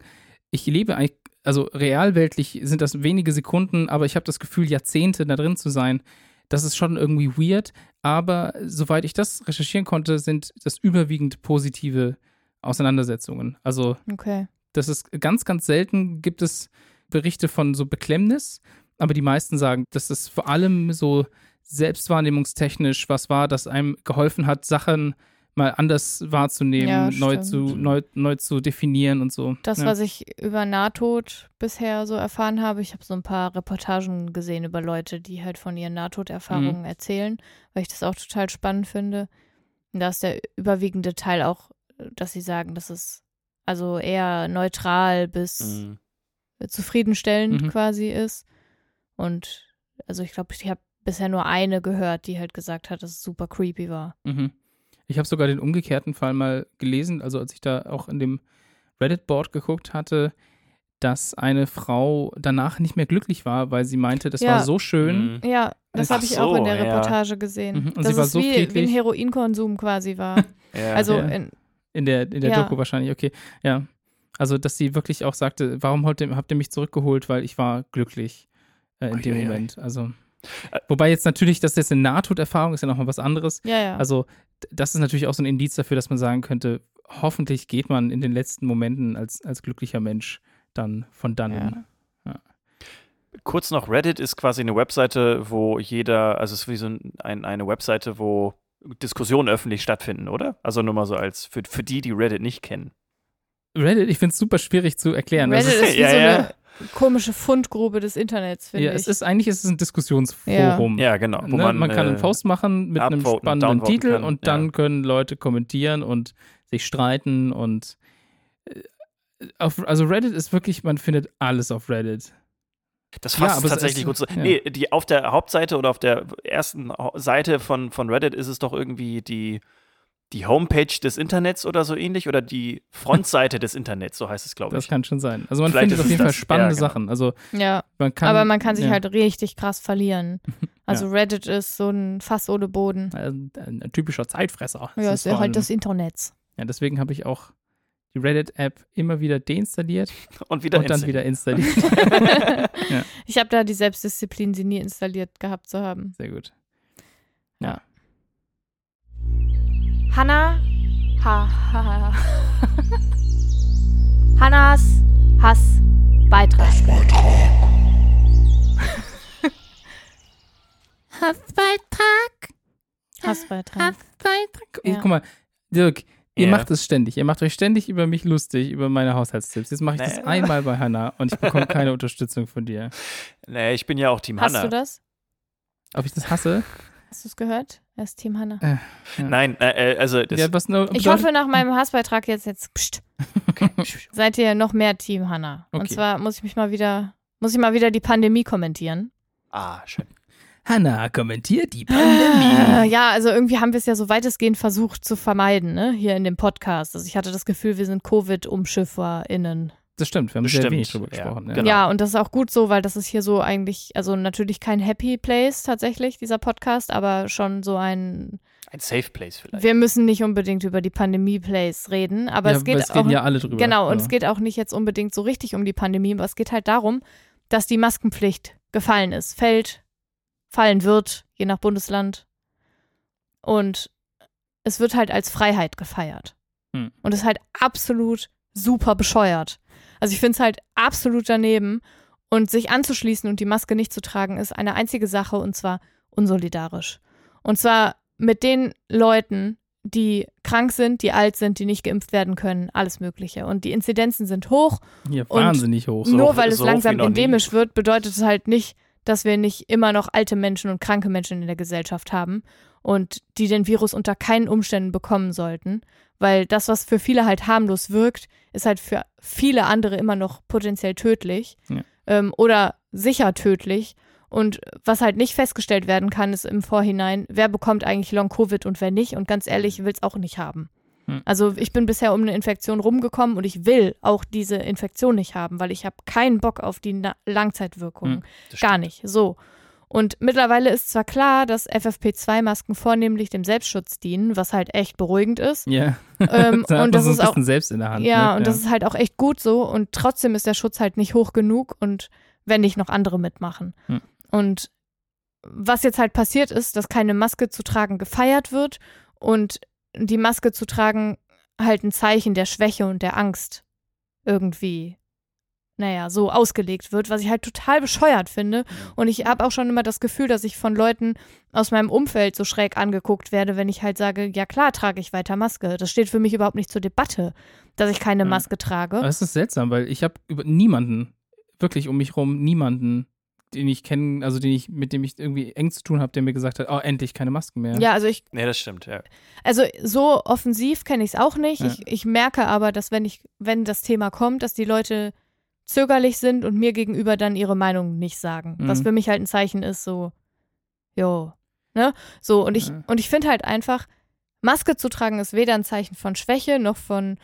ich lebe eigentlich, also realweltlich sind das wenige Sekunden, aber ich habe das Gefühl, Jahrzehnte da drin zu sein, das ist schon irgendwie weird. Aber soweit ich das recherchieren konnte, sind das überwiegend positive Auseinandersetzungen. Also Okay. Das ist ganz, ganz selten gibt es Berichte von so Beklemmnis, aber die meisten sagen, dass es vor allem so selbstwahrnehmungstechnisch was war, das einem geholfen hat, Sachen mal anders wahrzunehmen, Ja, neu, stimmt. zu, neu, neu zu definieren und so. Das, ja. was ich über Nahtod bisher so erfahren habe, ich habe so ein paar Reportagen gesehen über Leute, die halt von ihren Nahtoderfahrungen Mhm. erzählen, weil ich das auch total spannend finde. Und da ist der überwiegende Teil auch, dass sie sagen, dass es also eher neutral bis Mhm. zufriedenstellend Mhm. quasi ist. Und also ich glaube, ich habe bisher nur eine gehört, die halt gesagt hat, dass es super creepy war. Mhm. Ich habe sogar den umgekehrten Fall mal gelesen, also als ich da auch in dem Reddit-Board geguckt hatte, dass eine Frau danach nicht mehr glücklich war, weil sie meinte, das Ja. war so schön. Mhm. Ja, das habe ich auch in so, der ja. Reportage gesehen. Mhm, und dass sie war es so wie, wie ein. Heroinkonsum quasi war. (laughs) Ja. Also Ja. in, In der, in der Ja. Doku wahrscheinlich, okay. Ja. Also, dass sie wirklich auch sagte, warum habt ihr, habt ihr mich zurückgeholt, weil ich war glücklich äh, in dem Uiuiui. Moment. Also. Ä- Wobei jetzt natürlich, das ist jetzt eine Nahtoderfahrung, ist ja nochmal was anderes. ja, ja. Also, das ist natürlich auch so ein Indiz dafür, dass man sagen könnte, hoffentlich geht man in den letzten Momenten als, als glücklicher Mensch dann von dannen. Ja. Kurz noch, Reddit ist quasi eine Webseite, wo jeder, also es ist wie so ein, eine Webseite, wo Diskussionen öffentlich stattfinden, oder? Also nur mal so als für, für die, die Reddit nicht kennen. Reddit, ich finde es super schwierig zu erklären. Das Reddit ist, ist wie ja, so ja. eine komische Fundgrube des Internets, finde ja, ich. es ist eigentlich ist es ein Diskussionsforum. Ja, genau. Wo ne? man, man, kann einen äh, Post machen mit einem spannenden Titel kann, und ja. dann können Leute kommentieren und sich streiten und äh, auf, also Reddit ist wirklich, man findet alles auf Reddit. Das Ja, fasst es tatsächlich ist- gut so. ja. Nee, die, auf der Hauptseite oder auf der ersten Seite von, von Reddit ist es doch irgendwie die, die Homepage des Internets oder so ähnlich oder die Frontseite des Internets, so heißt es, glaube Das ich. kann schon sein. Also man Vielleicht findet auf jeden Fall das. spannende Ja, genau. Sachen. Also ja, man kann, aber man kann sich ja, halt richtig krass verlieren. (laughs) Also Reddit ist so ein Fass ohne Boden. äh, ein, ein typischer Zeitfresser. Ja, Das ist ja halt allem- das Internet. Ja, deswegen habe ich auch die Reddit-App immer wieder deinstalliert (laughs) Und wieder und dann installiert. wieder installiert. (laughs) Ich habe da die Selbstdisziplin, sie nie installiert gehabt zu haben. Sehr gut. Hanna. Ha, ha, ha. (laughs) Hannas Hassbeitrag. Hassbeitrag. Hassbeitrag. Hassbeitrag. Ja. Guck mal, Dirk, ihr Ja. macht es ständig. Ihr macht euch ständig über mich lustig, über meine Haushaltstipps. Jetzt mache ich das Nee. einmal bei Hannah und ich bekomme keine (laughs) Unterstützung von dir. Nee, ich bin ja auch Team Hast Hanna. du das? Ob ich das hasse? Hast du es gehört? Er ist Team Hanna. Nein, äh, äh, also das, ja, was nur Ich hoffe, nach meinem Hassbeitrag jetzt, jetzt pst, (laughs) seid ihr noch mehr Team Hanna. Und Okay. zwar muss ich mich mal wieder, muss ich mal wieder die Pandemie kommentieren. Ah, schön. Hannah kommentiert die Pandemie. Ja, also irgendwie haben wir es ja so weitestgehend versucht zu vermeiden, ne, hier in dem Podcast. Also ich hatte das Gefühl, wir sind Covid-UmschifferInnen. Das stimmt, wir haben Das sehr stimmt, wenig drüber ja, gesprochen. Ja. genau. Ja, und das ist auch gut so, weil das ist hier so eigentlich, also natürlich kein Happy Place tatsächlich, dieser Podcast, aber schon so ein, Ein Safe Place vielleicht. wir müssen nicht unbedingt über die Pandemie-Place reden, aber ja, es geht es auch reden ja alle drüber. Genau, und Ja. es geht auch nicht jetzt unbedingt so richtig um die Pandemie, aber es geht halt darum, dass die Maskenpflicht gefallen ist, fällt, fallen wird, je nach Bundesland. Und es wird halt als Freiheit gefeiert. Hm. Und es ist halt absolut super bescheuert. Also ich finde es halt absolut daneben. Und sich anzuschließen und die Maske nicht zu tragen, ist eine einzige Sache und zwar unsolidarisch. Und zwar mit den Leuten, die krank sind, die alt sind, die nicht geimpft werden können, alles Mögliche. Und die Inzidenzen sind hoch. Und wahnsinnig hoch. So Nur weil es so wie langsam endemisch wird, bedeutet es halt nicht, dass wir nicht immer noch alte Menschen und kranke Menschen in der Gesellschaft haben und die den Virus unter keinen Umständen bekommen sollten. Weil das, was für viele halt harmlos wirkt, ist halt für viele andere immer noch potenziell tödlich Ja. ähm, oder sicher tödlich. Und was halt nicht festgestellt werden kann, ist im Vorhinein, wer bekommt eigentlich Long-Covid und wer nicht. Und ganz ehrlich, ich will es auch nicht haben. Hm. Also ich bin bisher um eine Infektion rumgekommen und ich will auch diese Infektion nicht haben, weil ich habe keinen Bock auf die Na Langzeitwirkungen. Hm, Gar nicht. So. Und mittlerweile ist zwar klar, dass FFP2-Masken vornehmlich dem Selbstschutz dienen, was halt echt beruhigend ist. Ja, Ähm, (laughs) da und das ist auch selbst in der Hand. ja, ne? und das ist halt auch echt gut so. Und trotzdem ist der Schutz halt nicht hoch genug und wenn nicht noch andere mitmachen. Hm. Und was jetzt halt passiert ist, dass keine Maske zu tragen gefeiert wird und die Maske zu tragen halt ein Zeichen der Schwäche und der Angst irgendwie, naja, so ausgelegt wird, was ich halt total bescheuert finde. Und ich habe auch schon immer das Gefühl, dass ich von Leuten aus meinem Umfeld so schräg angeguckt werde, wenn ich halt sage, ja klar, trage ich weiter Maske. Das steht für mich überhaupt nicht zur Debatte, dass ich keine. Maske trage. Aber es ist seltsam, weil ich habe über niemanden, wirklich um mich rum, niemanden, den ich kenne, also den ich, mit dem ich irgendwie eng zu tun habe, der mir gesagt hat, oh, endlich keine Masken mehr. Ja, also ich, Nee, das stimmt, ja. also so offensiv kenne ich es auch nicht. Ja. Ich, ich merke aber, dass wenn ich, wenn das Thema kommt, dass die Leute zögerlich sind und mir gegenüber dann ihre Meinung nicht sagen. Was Mhm. für mich halt ein Zeichen ist, so, jo, ne? So, und ich, Ja. und ich finde halt einfach, Maske zu tragen ist weder ein Zeichen von Schwäche noch von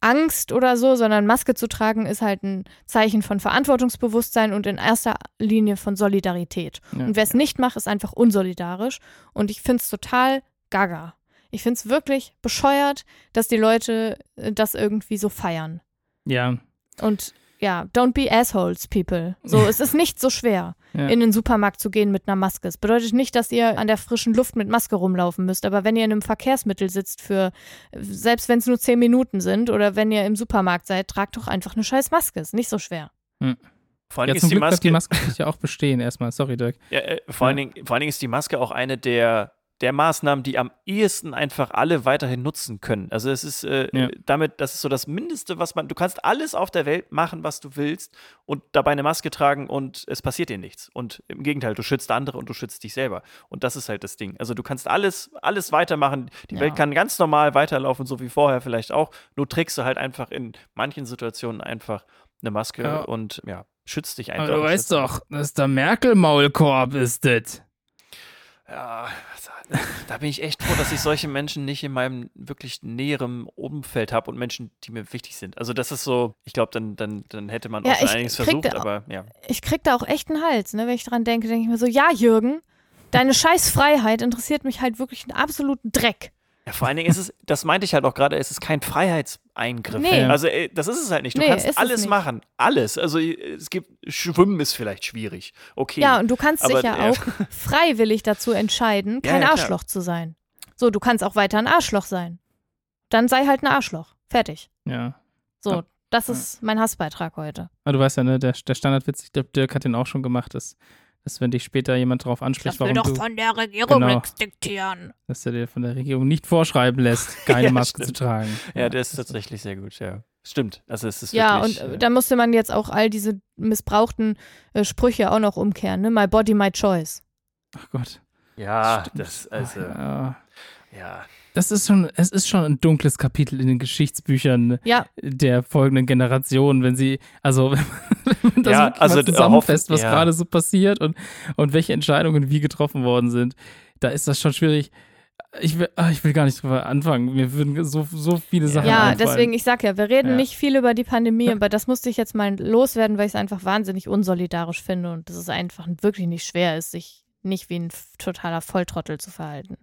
Angst oder so, sondern Maske zu tragen ist halt ein Zeichen von Verantwortungsbewusstsein und in erster Linie von Solidarität. Ja. Und wer es nicht macht, ist einfach unsolidarisch. Und ich finde es total gaga. Ich finde es wirklich bescheuert, dass die Leute äh, das irgendwie so feiern. Ja, Und ja, don't be assholes, people. So, (laughs) es ist nicht so schwer, Ja. in den Supermarkt zu gehen mit einer Maske. Es bedeutet nicht, dass ihr an der frischen Luft mit Maske rumlaufen müsst, aber wenn ihr in einem Verkehrsmittel sitzt für, selbst wenn es nur zehn Minuten sind oder wenn ihr im Supermarkt seid, tragt doch einfach eine scheiß Maske. Ist nicht so schwer. Hm. Vor allen Ja, Dingen zum ist die Glück bleibt die (laughs) Maske, Maske ja auch bestehen erstmal. Sorry, Dirk. ja, äh, vor, allen Ja. Dingen, vor allen Dingen ist die Maske auch eine der, der Maßnahmen, die am ehesten einfach alle weiterhin nutzen können. Also es ist äh, Ja. damit, das ist so das Mindeste, was man, du kannst alles auf der Welt machen, was du willst und dabei eine Maske tragen und es passiert dir nichts. Und im Gegenteil, du schützt andere und du schützt dich selber. Und das ist halt das Ding. Also du kannst alles, alles weitermachen. Die Ja. Welt kann ganz normal weiterlaufen, so wie vorher vielleicht auch. Nur trägst du halt einfach in manchen Situationen einfach eine Maske Ja. und ja, schützt dich einfach. Aber du weißt doch, dass der Merkel-Maulkorb ist das. Ja, da- bin ich echt froh, dass ich solche Menschen nicht in meinem wirklich näheren Umfeld habe und Menschen, die mir wichtig sind. Also das ist so, ich glaube, dann, dann, dann hätte man Ja, auch einiges versucht, da- aber ja. Ich krieg da auch echt einen Hals, ne? Wenn ich dran denke, denke ich mir so, ja, Jürgen, deine scheiß Freiheit interessiert mich halt wirklich einen absoluten Dreck. Ja, vor allen Dingen ist es, das meinte ich halt auch gerade, es ist kein Freiheitseingriff. Nee. Also ey, das ist es halt nicht. Du Nee, kannst ist es alles nicht. machen. Alles. Also es gibt, Schwimmen ist vielleicht schwierig. Okay. Ja, und du kannst Aber dich ja auch (laughs) freiwillig dazu entscheiden, Ja, kein ja, klar. Arschloch zu sein. So, du kannst auch weiter ein Arschloch sein. Dann sei halt ein Arschloch. Fertig. Ja. So, Ja. das ist mein Hassbeitrag heute. Aber du weißt ja, ne, der, der Standardwitz, ich glaube, Dirk hat den auch schon gemacht, dass, dass wenn dich später jemand darauf anspricht, warum du, von der Regierung Genau. nichts diktieren. dass er dir von der Regierung nicht vorschreiben lässt, (laughs) keine Ja, Maske stimmt. zu tragen. ja, der ist tatsächlich sehr gut, ja. Stimmt. Also es ist Ja, wirklich, und äh, äh, da musste man jetzt auch all diese missbrauchten äh, Sprüche auch noch umkehren. Ne? My body, my choice. Ach Gott. ja, Stimmt. das, also, Ja. ja. Das ist schon, es ist schon ein dunkles Kapitel in den Geschichtsbüchern Ja, der folgenden Generation, wenn sie, also (laughs) wenn man das Ja, wirklich also, mal äh, zusammenfasst, was ja. gerade so passiert und, und welche Entscheidungen wie getroffen worden sind, da ist das schon schwierig. Ich will, ah, ich will gar nicht drüber anfangen. Mir würden so, so viele Sachen ja einfallen. deswegen, ich sag ja, wir reden Ja. nicht viel über die Pandemie, aber das musste ich jetzt mal loswerden, weil ich es einfach wahnsinnig unsolidarisch finde und dass es einfach wirklich nicht schwer ist, sich nicht wie ein totaler Volltrottel zu verhalten.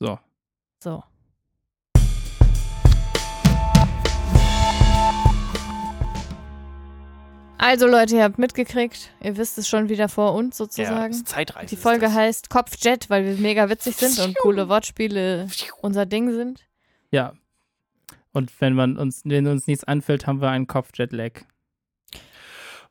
So. So. Also Leute, ihr habt mitgekriegt, ihr wisst es schon wieder vor uns Ja, sozusagen. das ist Zeitreise. Die ist Folge das. heißt Kopfjet, weil wir mega witzig sind und coole Wortspiele unser Ding sind. Ja. Und wenn man uns, wenn uns nichts anfällt, haben wir einen Kopf-Jetlag.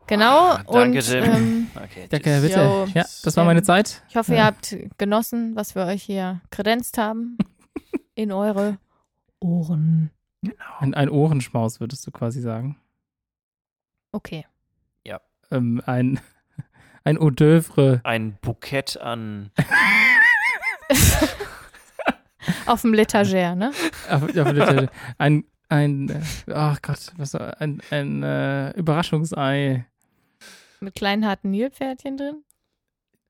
Genau. Ah, danke, und Tim. ähm, Okay, Danke, bitte. Jo. Ja, das war meine Zeit. ich hoffe, Ja. ihr habt genossen, was wir euch hier kredenzt haben. (laughs) In eure Ohren. Ein, ein Ohrenschmaus, würdest du quasi sagen. Okay. Ähm, ein, (laughs) ein Hors d'oeuvre. Ein Bukett an (laughs) Auf dem Letagère, ne? Auf- auf der- ein, ein, äh, ach Gott, was war, ein, ein äh, Überraschungsei. Mit kleinen harten Nilpferdchen drin.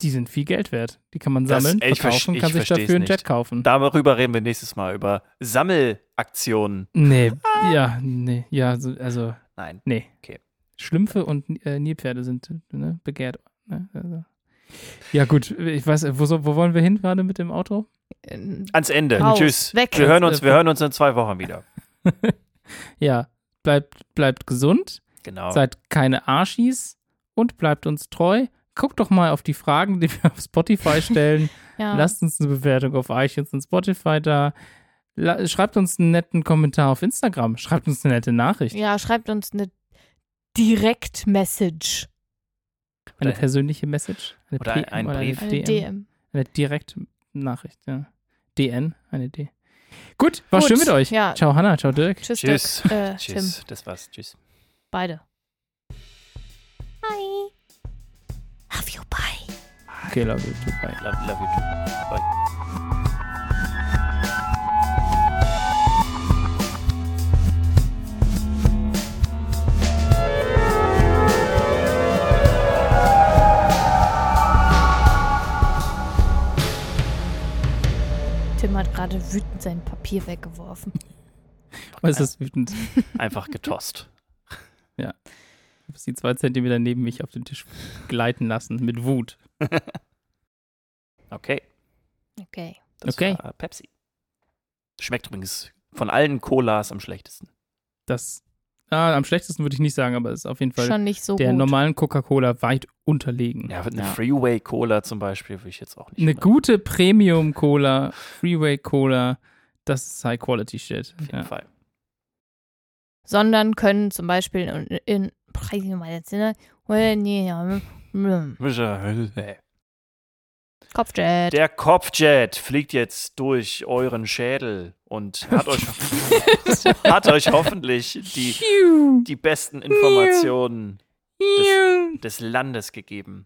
Die sind viel Geld wert. Die kann man Das- sammeln, ey, ich verkaufen, verste- kann ich sich dafür einen. Jet kaufen. Darüber reden wir nächstes Mal, über Sammelaktionen. Nee, ja, nee, ja, so, also, Nein. nee. Okay. Schlümpfe und äh, Nilpferde sind ne, begehrt. Ne? Also. Ja, gut, ich weiß, wo, so, wo wollen wir hin gerade mit dem Auto? Äh, Ans Ende. Raus, Tschüss. weg. Wir hören, uns, wir hören uns in zwei Wochen wieder. (laughs) Ja, bleibt, bleibt gesund, Genau. seid keine Arschis und bleibt uns treu. Guckt doch mal auf die Fragen, die wir auf Spotify stellen. (laughs) Ja. Lasst uns eine Bewertung auf iTunes und Spotify da. La schreibt uns einen netten Kommentar auf Instagram. Schreibt uns eine nette Nachricht. ja, schreibt uns eine Direct-Message. Eine Oder- persönliche Message. Eine oder PM ein oder Brief. Eine DM. DM. Eine Direktnachricht, ja. DN, eine D. Gut, war Gut, schön mit euch. ja. Ciao Hanna, ciao Dirk. Tschüss, Tschüss. Dirk. Äh, Tim. Tschüss. Das war's. Tschüss. Beide. Hi. Love you, bye. Okay, love you too, bye. Love, love you too. Bye. Hat gerade wütend sein Papier weggeworfen. (laughs) Was ist wütend? (laughs) Einfach getost. (laughs) Ich habe sie zwei Zentimeter neben mich auf den Tisch gleiten lassen mit Wut. Okay. Okay. Das Okay. war Pepsi. Schmeckt übrigens von allen Colas am schlechtesten. Das, ah, am schlechtesten würde ich nicht sagen, aber es ist auf jeden Fall Schon nicht so der gut. normalen Coca-Cola weit unterlegen. Ja, eine Ja. Freeway Cola zum Beispiel würde ich jetzt auch nicht. Eine mehr- gute Premium-Cola, Freeway-Cola, das ist High-Quality-Shit. Auf jeden Ja. Fall. Sondern können zum Beispiel in, in Kopfjet. Der Kopfjet fliegt jetzt durch euren Schädel und hat euch, (laughs) hat euch hoffentlich die, die besten Informationen des, des Landes gegeben.